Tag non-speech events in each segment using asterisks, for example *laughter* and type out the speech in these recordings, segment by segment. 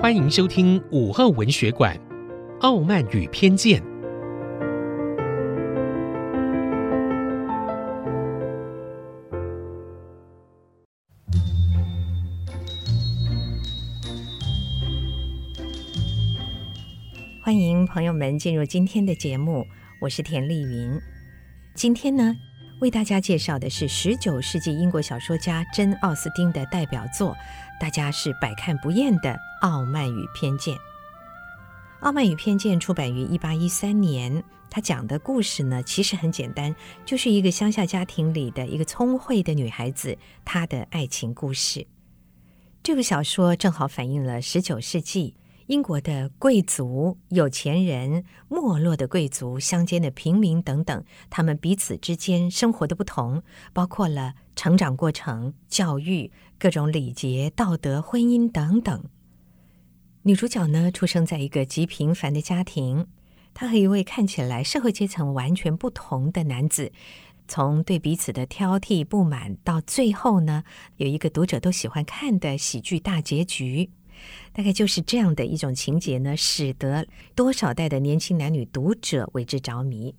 欢迎收听午后文学馆《傲慢与偏见》。欢迎朋友们进入今天的节目，我是田丽云。今天呢，为大家介绍的是十九世纪英国小说家珍·奥斯汀的代表作，大家是百看不厌的《傲慢与偏见》。《傲慢与偏见》出版于一八一三年，他讲的故事呢，其实很简单，就是一个乡下家庭里的一个聪慧的女孩子，她的爱情故事。这部小说正好反映了十九世纪。英国的贵族、有钱人、没落的贵族、乡间的平民等等，他们彼此之间生活的不同，包括了成长过程、教育、各种礼节、道德、婚姻等等。女主角呢，出生在一个极平凡的家庭，她和一位看起来社会阶层完全不同的男子，从对彼此的挑剔不满，到最后呢，有一个读者都喜欢看的喜剧大结局。大概就是这样的一种情节呢，使得多少代的年轻男女读者为之着迷。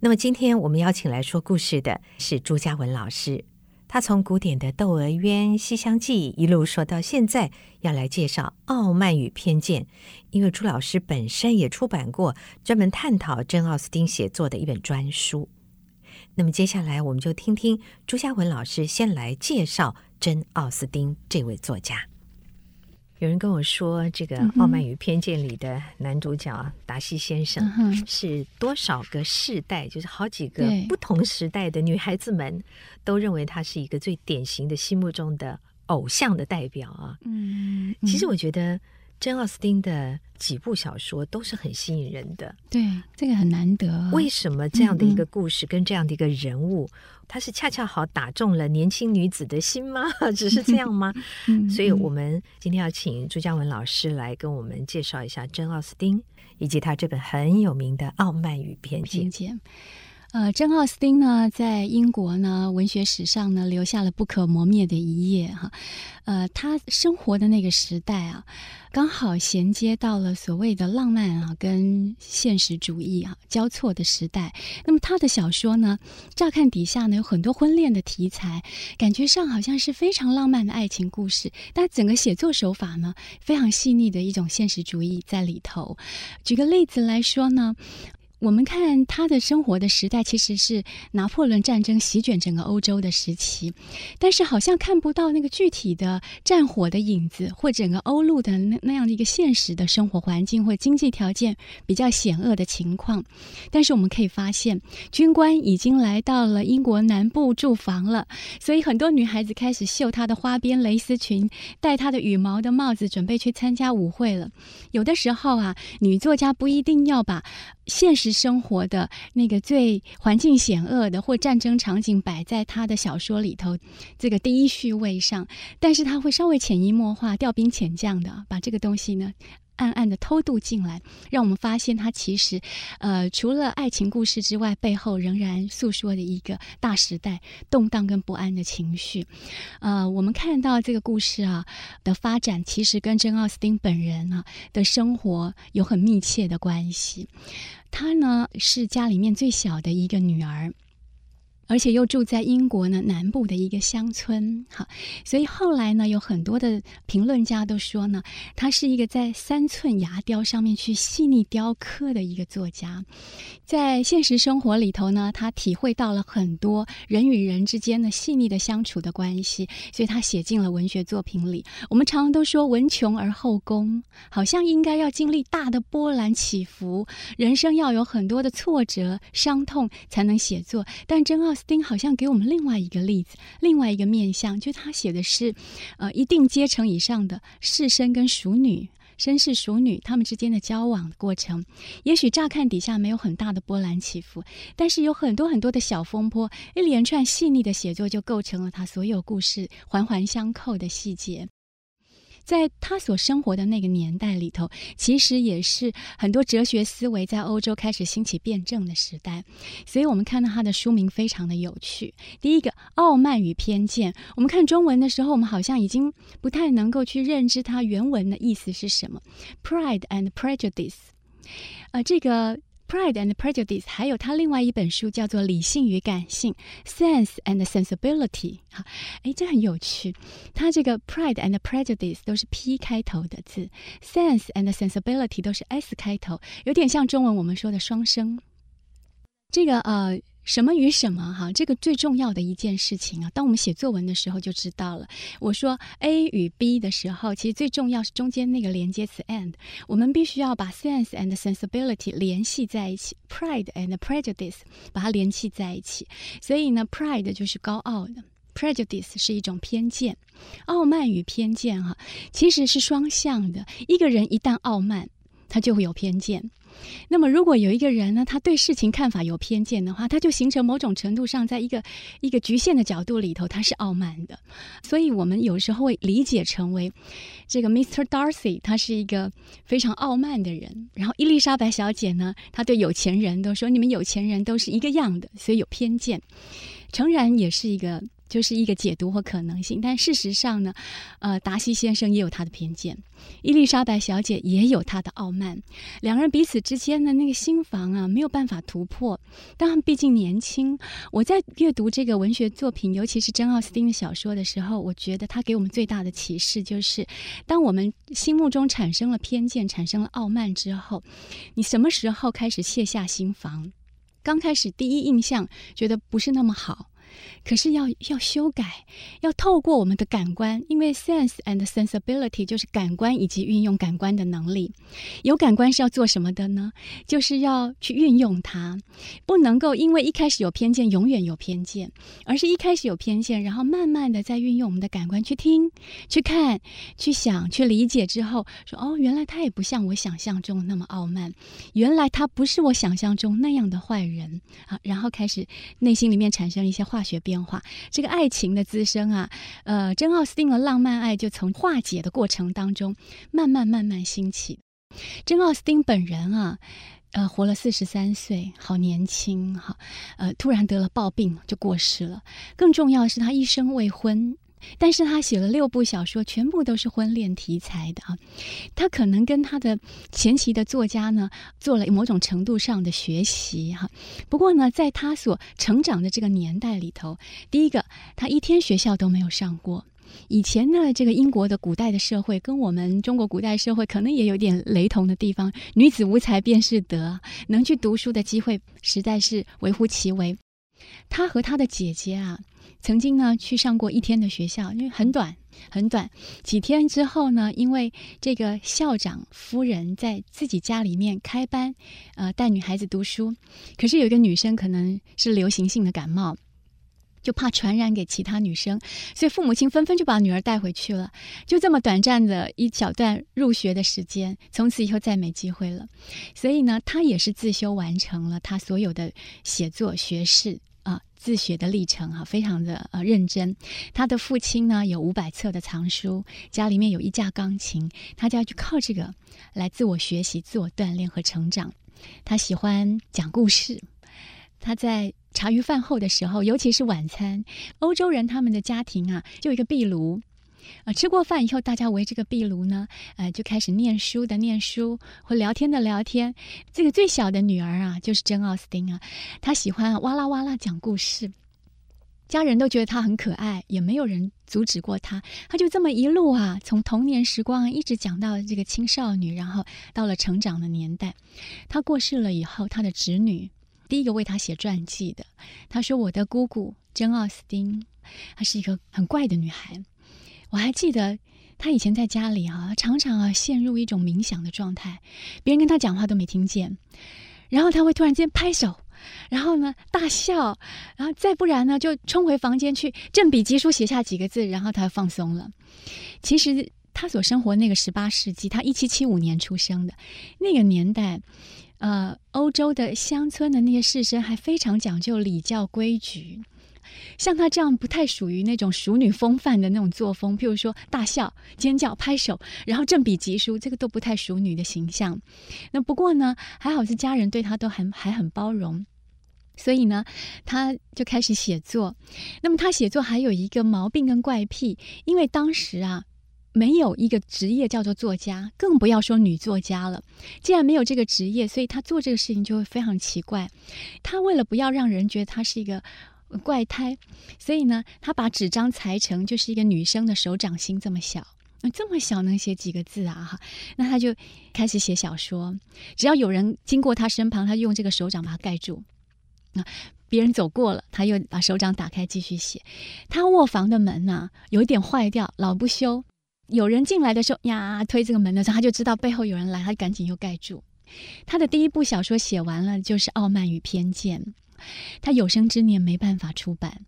那么今天我们邀请来说故事的是朱家文老师，他从古典的《窦娥冤》《西厢记》一路说到现在，要来介绍《傲慢与偏见》。因为朱老师本身也出版过专门探讨真·奥斯汀写作的一本专书。那么接下来我们就听听朱家文老师先来介绍真·奥斯汀这位作家。有人跟我说，这个《傲慢与偏见》里的男主角达西先生是多少个世代，就是好几个不同时代的女孩子们都认为他是一个最典型的心目中的偶像的代表啊。嗯，其实我觉得。珍·奥斯汀的几部小说都是很吸引人的，对，这个很难得。为什么这样的一个故事跟这样的一个人物，他、嗯嗯、是恰恰好打中了年轻女子的心吗？*laughs* 只是这样吗？*laughs* 所以，我们今天要请朱嘉文老师来跟我们介绍一下珍·奥斯汀以及他这本很有名的《傲慢与偏见》。呃，珍·奥斯汀呢，在英国呢文学史上呢留下了不可磨灭的一页哈。呃，他生活的那个时代啊，刚好衔接到了所谓的浪漫啊跟现实主义啊交错的时代。那么他的小说呢，乍看底下呢有很多婚恋的题材，感觉上好像是非常浪漫的爱情故事，但整个写作手法呢，非常细腻的一种现实主义在里头。举个例子来说呢。我们看他的生活的时代，其实是拿破仑战争席卷整个欧洲的时期，但是好像看不到那个具体的战火的影子，或整个欧陆的那那样的一个现实的生活环境或经济条件比较险恶的情况。但是我们可以发现，军官已经来到了英国南部驻防了，所以很多女孩子开始绣她的花边蕾丝裙，戴她的羽毛的帽子，准备去参加舞会了。有的时候啊，女作家不一定要把现实生活的那个最环境险恶的或战争场景摆在他的小说里头，这个第一序位上，但是他会稍微潜移默化、调兵遣将的把这个东西呢。暗暗的偷渡进来，让我们发现他其实，呃，除了爱情故事之外，背后仍然诉说的一个大时代动荡跟不安的情绪。呃，我们看到这个故事啊的发展，其实跟珍·奥斯汀本人啊的生活有很密切的关系。她呢是家里面最小的一个女儿。而且又住在英国呢南部的一个乡村，哈，所以后来呢，有很多的评论家都说呢，他是一个在三寸牙雕上面去细腻雕刻的一个作家，在现实生活里头呢，他体会到了很多人与人之间的细腻的相处的关系，所以他写进了文学作品里。我们常常都说文穷而后工，好像应该要经历大的波澜起伏，人生要有很多的挫折、伤痛才能写作，但真奥斯汀好像给我们另外一个例子，另外一个面向，就他写的是，呃，一定阶层以上的士绅跟淑女、绅士、淑女他们之间的交往的过程。也许乍看底下没有很大的波澜起伏，但是有很多很多的小风波，一连串细腻的写作就构成了他所有故事环环相扣的细节。在他所生活的那个年代里头，其实也是很多哲学思维在欧洲开始兴起辩证的时代。所以我们看到他的书名非常的有趣。第一个，《傲慢与偏见》，我们看中文的时候，我们好像已经不太能够去认知它原文的意思是什么，《Pride and Prejudice》。呃，这个。Pride and Prejudice，还有他另外一本书叫做《理性与感性》（Sense and Sensibility）。哈，哎，这很有趣。他这个 Pride and Prejudice 都是 P 开头的字，Sense and Sensibility 都是 S 开头，有点像中文我们说的双声。这个呃。什么与什么？哈，这个最重要的一件事情啊，当我们写作文的时候就知道了。我说 A 与 B 的时候，其实最重要是中间那个连接词 and，我们必须要把 sense and sensibility 联系在一起，pride and prejudice 把它联系在一起。所以呢，pride 就是高傲的，prejudice 是一种偏见，傲慢与偏见哈，其实是双向的。一个人一旦傲慢，他就会有偏见。那么，如果有一个人呢，他对事情看法有偏见的话，他就形成某种程度上，在一个一个局限的角度里头，他是傲慢的。所以我们有时候会理解成为这个 Mr. Darcy，他是一个非常傲慢的人。然后伊丽莎白小姐呢，她对有钱人都说：“你们有钱人都是一个样的。”所以有偏见。诚然，也是一个。就是一个解读或可能性，但事实上呢，呃，达西先生也有他的偏见，伊丽莎白小姐也有她的傲慢，两人彼此之间的那个心防啊，没有办法突破。但他们毕竟年轻，我在阅读这个文学作品，尤其是珍奥斯汀的小说的时候，我觉得他给我们最大的启示就是，当我们心目中产生了偏见、产生了傲慢之后，你什么时候开始卸下心防？刚开始第一印象觉得不是那么好。可是要要修改，要透过我们的感官，因为 sense and sensibility 就是感官以及运用感官的能力。有感官是要做什么的呢？就是要去运用它，不能够因为一开始有偏见，永远有偏见，而是一开始有偏见，然后慢慢的再运用我们的感官去听、去看、去想、去理解之后，说哦，原来他也不像我想象中那么傲慢，原来他不是我想象中那样的坏人啊，然后开始内心里面产生一些化学变化，这个爱情的滋生啊，呃，珍奥斯汀的浪漫爱就从化解的过程当中慢慢慢慢兴起。珍奥斯汀本人啊，呃，活了四十三岁，好年轻哈，呃，突然得了暴病就过世了。更重要的是，他一生未婚。但是他写了六部小说，全部都是婚恋题材的啊。他可能跟他的前期的作家呢，做了某种程度上的学习哈。不过呢，在他所成长的这个年代里头，第一个，他一天学校都没有上过。以前呢，这个英国的古代的社会跟我们中国古代社会可能也有点雷同的地方。女子无才便是德，能去读书的机会实在是微乎其微。他和他的姐姐啊。曾经呢，去上过一天的学校，因为很短，很短。几天之后呢，因为这个校长夫人在自己家里面开班，呃，带女孩子读书。可是有一个女生可能是流行性的感冒，就怕传染给其他女生，所以父母亲纷纷就把女儿带回去了。就这么短暂的一小段入学的时间，从此以后再没机会了。所以呢，他也是自修完成了他所有的写作学士。啊，自学的历程哈、啊，非常的呃认真。他的父亲呢，有五百册的藏书，家里面有一架钢琴，他就要去靠这个来自我学习、自我锻炼和成长。他喜欢讲故事。他在茶余饭后的时候，尤其是晚餐，欧洲人他们的家庭啊，就一个壁炉。啊，吃过饭以后，大家围这个壁炉呢，呃，就开始念书的念书，或聊天的聊天。这个最小的女儿啊，就是珍奥斯汀啊，她喜欢哇啦哇啦讲故事，家人都觉得她很可爱，也没有人阻止过她。她就这么一路啊，从童年时光一直讲到这个青少女，然后到了成长的年代。她过世了以后，她的侄女第一个为她写传记的，她说：“我的姑姑珍奥斯汀，她是一个很怪的女孩。”我还记得他以前在家里啊，常常啊陷入一种冥想的状态，别人跟他讲话都没听见，然后他会突然间拍手，然后呢大笑，然后再不然呢就冲回房间去振笔疾书写下几个字，然后他放松了。其实他所生活那个十八世纪，他一七七五年出生的那个年代，呃，欧洲的乡村的那些士绅还非常讲究礼教规矩。像她这样不太属于那种淑女风范的那种作风，譬如说大笑、尖叫、拍手，然后振笔疾书，这个都不太淑女的形象。那不过呢，还好是家人对她都还还很包容，所以呢，她就开始写作。那么她写作还有一个毛病跟怪癖，因为当时啊。没有一个职业叫做作家，更不要说女作家了。既然没有这个职业，所以她做这个事情就会非常奇怪。她为了不要让人觉得她是一个怪胎，所以呢，他把纸张裁成就是一个女生的手掌心这么小，那这么小能写几个字啊？哈，那他就开始写小说。只要有人经过他身旁，他用这个手掌把它盖住。那，别人走过了，他又把手掌打开继续写。他卧房的门呢，有一点坏掉，老不修。有人进来的时候呀，推这个门的时候，他就知道背后有人来，他赶紧又盖住。他的第一部小说写完了，就是《傲慢与偏见》。他有生之年没办法出版，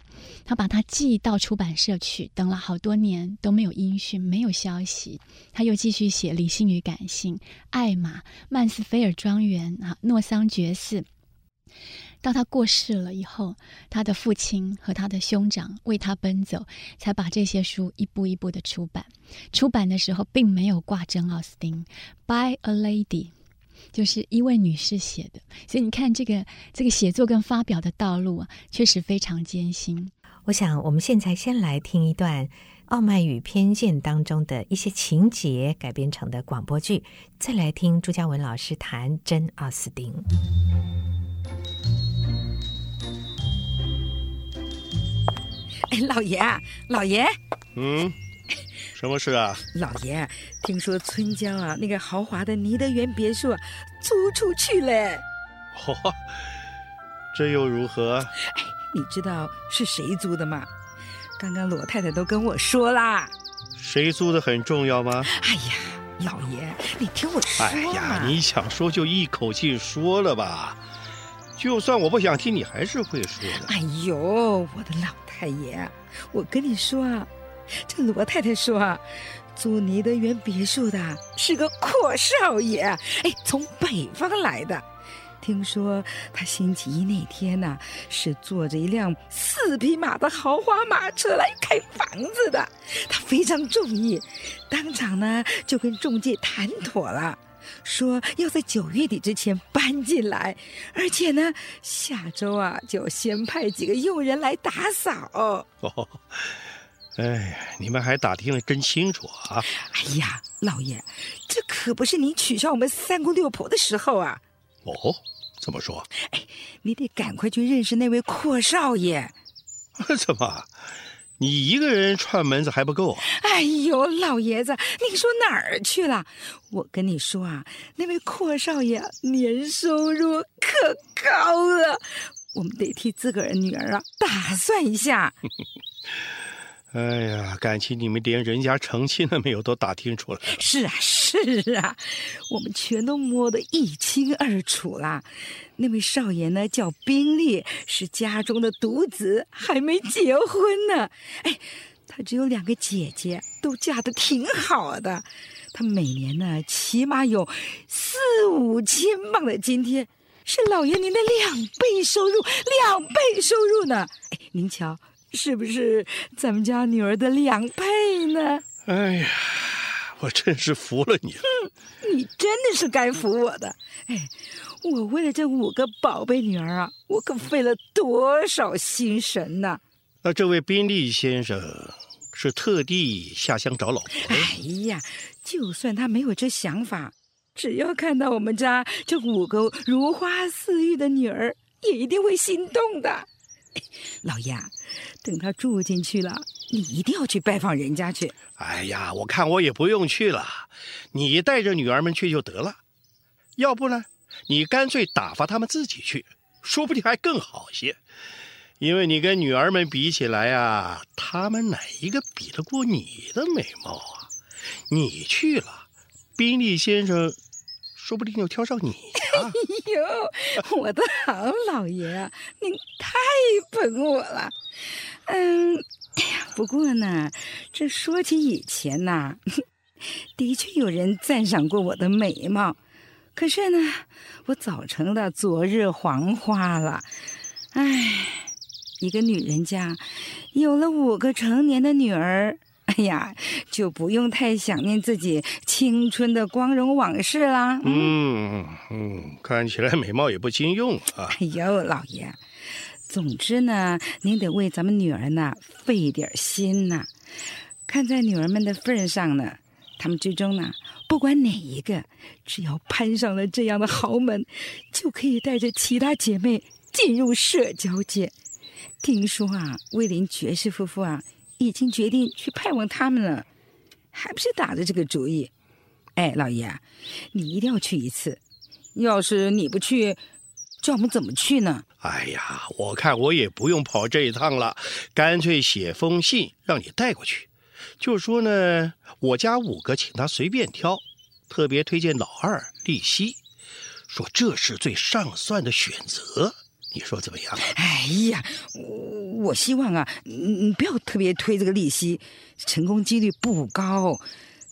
他把它寄到出版社去，等了好多年都没有音讯，没有消息。他又继续写《理性与感性》《艾玛》《曼斯菲尔庄园》啊，《诺桑觉寺》。到他过世了以后，他的父亲和他的兄长为他奔走，才把这些书一步一步的出版。出版的时候并没有挂真奥斯汀，by a lady，就是一位女士写的。所以你看，这个这个写作跟发表的道路啊，确实非常艰辛。我想，我们现在先来听一段《傲慢与偏见》当中的一些情节改编成的广播剧，再来听朱家文老师谈珍奥斯汀。哎，老爷啊，老爷，嗯，什么事啊？老爷，听说村江啊那个豪华的尼德园别墅租出去了。嚯，这又如何？哎，你知道是谁租的吗？刚刚罗太太都跟我说啦。谁租的很重要吗？哎呀，老爷，你听我说。哎呀，你想说就一口气说了吧。就算我不想听，你还是会说的。哎呦，我的老太爷，我跟你说啊，这罗太太说啊，租尼德园别墅的是个阔少爷，哎，从北方来的。听说他星期一那天呢，是坐着一辆四匹马的豪华马车来开房子的。他非常中意，当场呢就跟中介谈妥了。说要在九月底之前搬进来，而且呢，下周啊就先派几个佣人来打扫。哦，*laughs* 哎，你们还打听的真清楚啊！哎呀，老爷，这可不是你取笑我们三姑六婆的时候啊！哦，怎么说？哎，你得赶快去认识那位阔少爷。*laughs* 怎么？你一个人串门子还不够啊？哎呦，老爷子，你说哪儿去了？我跟你说啊，那位阔少爷年收入可高了，我们得替自个儿女儿啊打算一下。*laughs* 哎呀，感情你们连人家成亲了没有都打听出来。是啊，是啊，我们全都摸得一清二楚了。那位少爷呢，叫宾利，是家中的独子，还没结婚呢。哎，他只有两个姐姐，都嫁得挺好的。他每年呢，起码有四五千镑的津贴，是老爷您的两倍收入，两倍收入呢。哎，您瞧。是不是咱们家女儿的两倍呢？哎呀，我真是服了你了。嗯，*laughs* 你真的是该服我的。哎，我为了这五个宝贝女儿啊，我可费了多少心神呐！那这位宾利先生是特地下乡找老婆？哎呀，就算他没有这想法，只要看到我们家这五个如花似玉的女儿，也一定会心动的。*laughs* 老爷，等他住进去了，你一定要去拜访人家去。哎呀，我看我也不用去了，你带着女儿们去就得了。要不呢，你干脆打发他们自己去，说不定还更好些。因为你跟女儿们比起来啊，他们哪一个比得过你的美貌啊？你去了，宾利先生。说不定又挑上你！*laughs* 哎呦，我的好老爷啊，您太捧我了。嗯，哎呀，不过呢，这说起以前呐，*laughs* 的确有人赞赏过我的美貌，可是呢，我早成了昨日黄花了。哎，一个女人家有了五个成年的女儿，呀，*laughs* 就不用太想念自己青春的光荣往事啦。嗯嗯，看起来美貌也不经用啊。哎呦，老爷，总之呢，您得为咱们女儿呢费点心呐。看在女儿们的份上呢，他们之中呢，不管哪一个，只要攀上了这样的豪门，就可以带着其他姐妹进入社交界。听说啊，威廉爵士夫妇啊，已经决定去拜访他们了，还不是打着这个主意。哎，老爷，你一定要去一次。要是你不去，叫我们怎么去呢？哎呀，我看我也不用跑这一趟了，干脆写封信让你带过去。就说呢，我家五个，请他随便挑，特别推荐老二利息，说这是最上算的选择，你说怎么样？哎呀，我我希望啊，你你不要特别推这个利息，成功几率不高。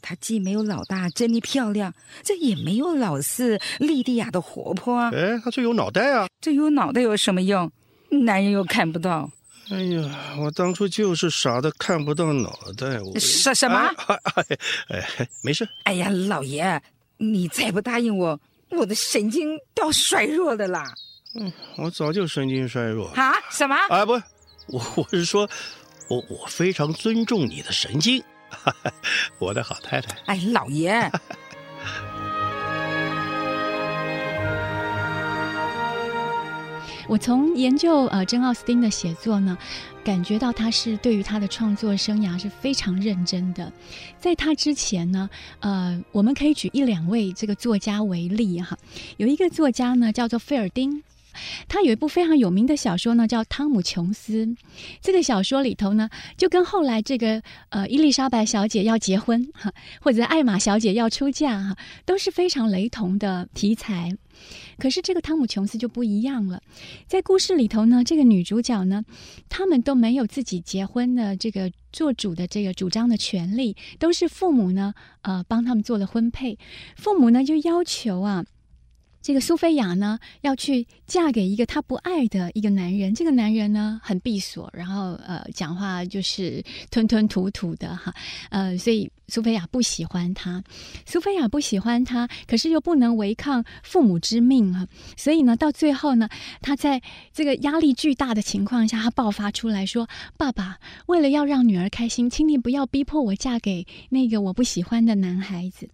她既没有老大珍妮漂亮，这也没有老四莉迪亚的活泼啊。哎，她最有脑袋啊！这有脑袋有什么用？男人又看不到。哎呀，我当初就是傻的看不到脑袋。我什什么？哎，哎，哎，没事。哎呀，老爷，你再不答应我，我的神经都要衰弱的啦。嗯，我早就神经衰弱。啊？什么？哎，不，我我是说，我我非常尊重你的神经，*laughs* 我的好太太。哎，老爷。*laughs* 我从研究呃珍奥斯汀的写作呢，感觉到他是对于他的创作生涯是非常认真的。在他之前呢，呃，我们可以举一两位这个作家为例哈。有一个作家呢叫做费尔丁，他有一部非常有名的小说呢叫《汤姆琼斯》。这个小说里头呢，就跟后来这个呃伊丽莎白小姐要结婚哈，或者艾玛小姐要出嫁哈，都是非常雷同的题材。可是这个汤姆·琼斯就不一样了，在故事里头呢，这个女主角呢，他们都没有自己结婚的这个做主的这个主张的权利，都是父母呢，呃，帮他们做了婚配。父母呢就要求啊，这个苏菲亚呢要去嫁给一个她不爱的一个男人。这个男人呢很闭锁，然后呃讲话就是吞吞吐吐的哈，呃，所以。苏菲亚不喜欢他，苏菲亚不喜欢他，可是又不能违抗父母之命啊！所以呢，到最后呢，他在这个压力巨大的情况下，他爆发出来说：“爸爸，为了要让女儿开心，请你不要逼迫我嫁给那个我不喜欢的男孩子。”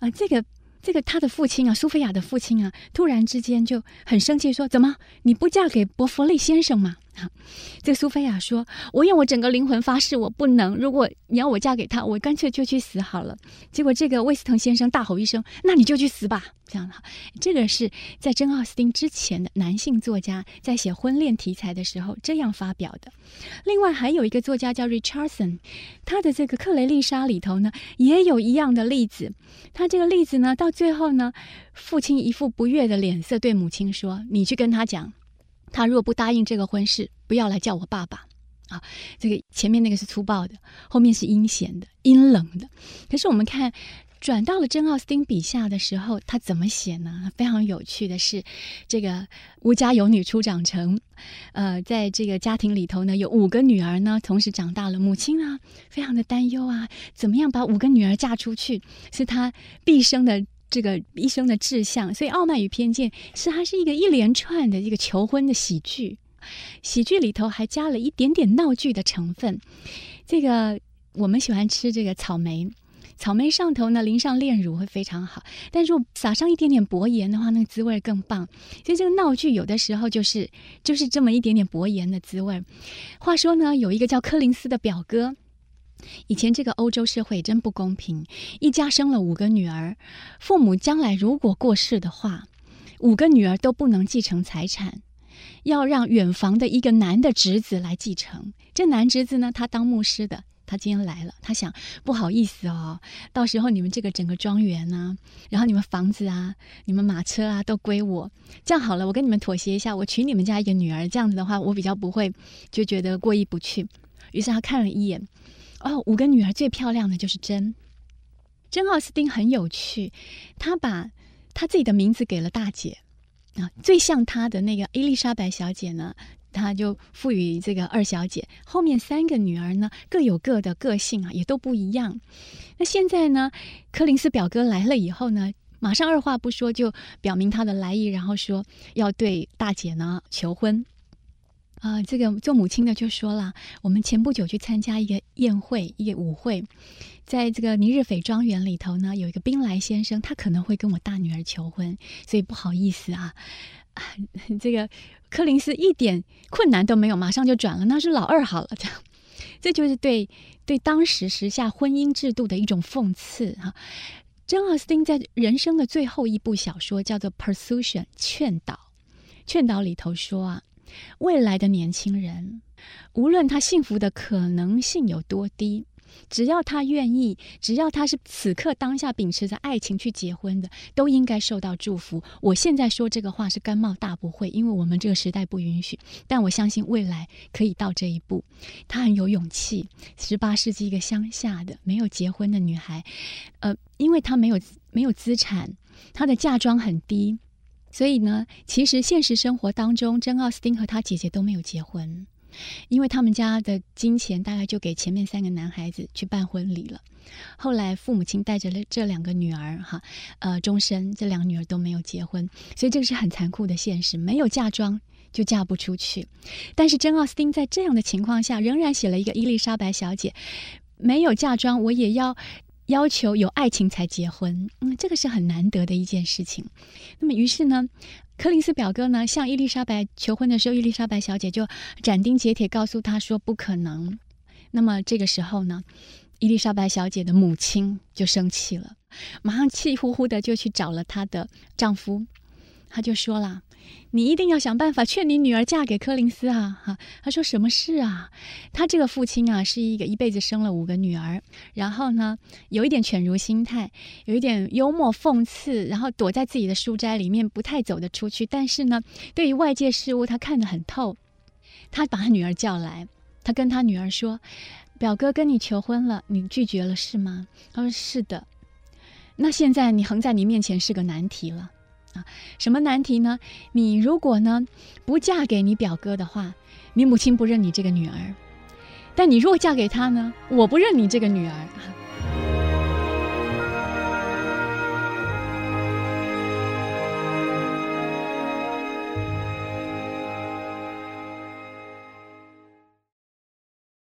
啊，这个这个他的父亲啊，苏菲亚的父亲啊，突然之间就很生气，说：“怎么你不嫁给伯弗利先生吗？” *laughs* 啊，这个苏菲亚说：“我用我整个灵魂发誓，我不能。如果你要我嫁给他，我干脆就去死好了。”结果这个威斯滕先生大吼一声：“那你就去死吧！”这样的，这个是在珍奥斯汀之前的男性作家在写婚恋题材的时候这样发表的。另外还有一个作家叫 Richardson，他的这个《克雷丽莎》里头呢也有一样的例子。他这个例子呢，到最后呢，父亲一副不悦的脸色对母亲说：“你去跟他讲。”他若不答应这个婚事，不要来叫我爸爸，啊，这个前面那个是粗暴的，后面是阴险的、阴冷的。可是我们看转到了真奥斯汀笔下的时候，他怎么写呢？非常有趣的是，这个无家有女初长成，呃，在这个家庭里头呢，有五个女儿呢，同时长大了，母亲啊，非常的担忧啊，怎么样把五个女儿嫁出去，是他毕生的。这个一生的志向，所以《傲慢与偏见》是它是一个一连串的一个求婚的喜剧，喜剧里头还加了一点点闹剧的成分。这个我们喜欢吃这个草莓，草莓上头呢淋上炼乳会非常好，但是撒上一点点薄盐的话，那个滋味更棒。所以这个闹剧有的时候就是就是这么一点点薄盐的滋味。话说呢，有一个叫柯林斯的表哥。以前这个欧洲社会真不公平，一家生了五个女儿，父母将来如果过世的话，五个女儿都不能继承财产，要让远房的一个男的侄子来继承。这男侄子呢，他当牧师的，他今天来了，他想不好意思哦，到时候你们这个整个庄园啊，然后你们房子啊，你们马车啊，都归我。这样好了，我跟你们妥协一下，我娶你们家一个女儿，这样子的话，我比较不会就觉得过意不去。于是他看了一眼。哦，五个女儿最漂亮的就是珍。珍奥斯汀很有趣，她把她自己的名字给了大姐啊，最像她的那个伊丽莎白小姐呢，她就赋予这个二小姐。后面三个女儿呢，各有各的个性啊，也都不一样。那现在呢，柯林斯表哥来了以后呢，马上二话不说就表明他的来意，然后说要对大姐呢求婚。啊、这个做母亲的就说了，我们前不久去参加一个宴会，一个舞会，在这个尼日斐庄园里头呢，有一个宾莱先生，他可能会跟我大女儿求婚，所以不好意思啊，啊 *laughs* 这个柯林斯一点困难都没有，马上就转了，那是老二好了，这样，*laughs* 这就是对对当时时下婚姻制度的一种讽刺哈、啊。珍奥斯汀在人生的最后一部小说叫做《Persuasion》劝导，劝导里头说啊。未来的年轻人，无论他幸福的可能性有多低，只要他愿意，只要他是此刻当下秉持着爱情去结婚的，都应该受到祝福。我现在说这个话是甘冒大不讳，因为我们这个时代不允许。但我相信未来可以到这一步。他很有勇气。十八世纪一个乡下的没有结婚的女孩，呃，因为她没有没有资产，她的嫁妆很低。所以呢，其实现实生活当中，珍奥斯汀和他姐姐都没有结婚，因为他们家的金钱大概就给前面三个男孩子去办婚礼了。后来父母亲带着了这两个女儿，哈，呃，终身这两个女儿都没有结婚，所以这个是很残酷的现实，没有嫁妆就嫁不出去。但是珍奥斯汀在这样的情况下，仍然写了一个伊丽莎白小姐，没有嫁妆，我也要。要求有爱情才结婚，嗯，这个是很难得的一件事情。那么，于是呢，柯林斯表哥呢向伊丽莎白求婚的时候，伊丽莎白小姐就斩钉截铁告诉他说不可能。那么这个时候呢，伊丽莎白小姐的母亲就生气了，马上气呼呼的就去找了她的丈夫，她就说了。你一定要想办法劝你女儿嫁给柯林斯啊！哈，他说什么事啊？他这个父亲啊，是一个一辈子生了五个女儿，然后呢，有一点犬儒心态，有一点幽默讽刺，然后躲在自己的书斋里面，不太走得出去。但是呢，对于外界事物，他看得很透。他把他女儿叫来，他跟他女儿说：“表哥跟你求婚了，你拒绝了是吗？”他说：“是的。”那现在你横在你面前是个难题了。啊，什么难题呢？你如果呢不嫁给你表哥的话，你母亲不认你这个女儿；但你若嫁给他呢，我不认你这个女儿。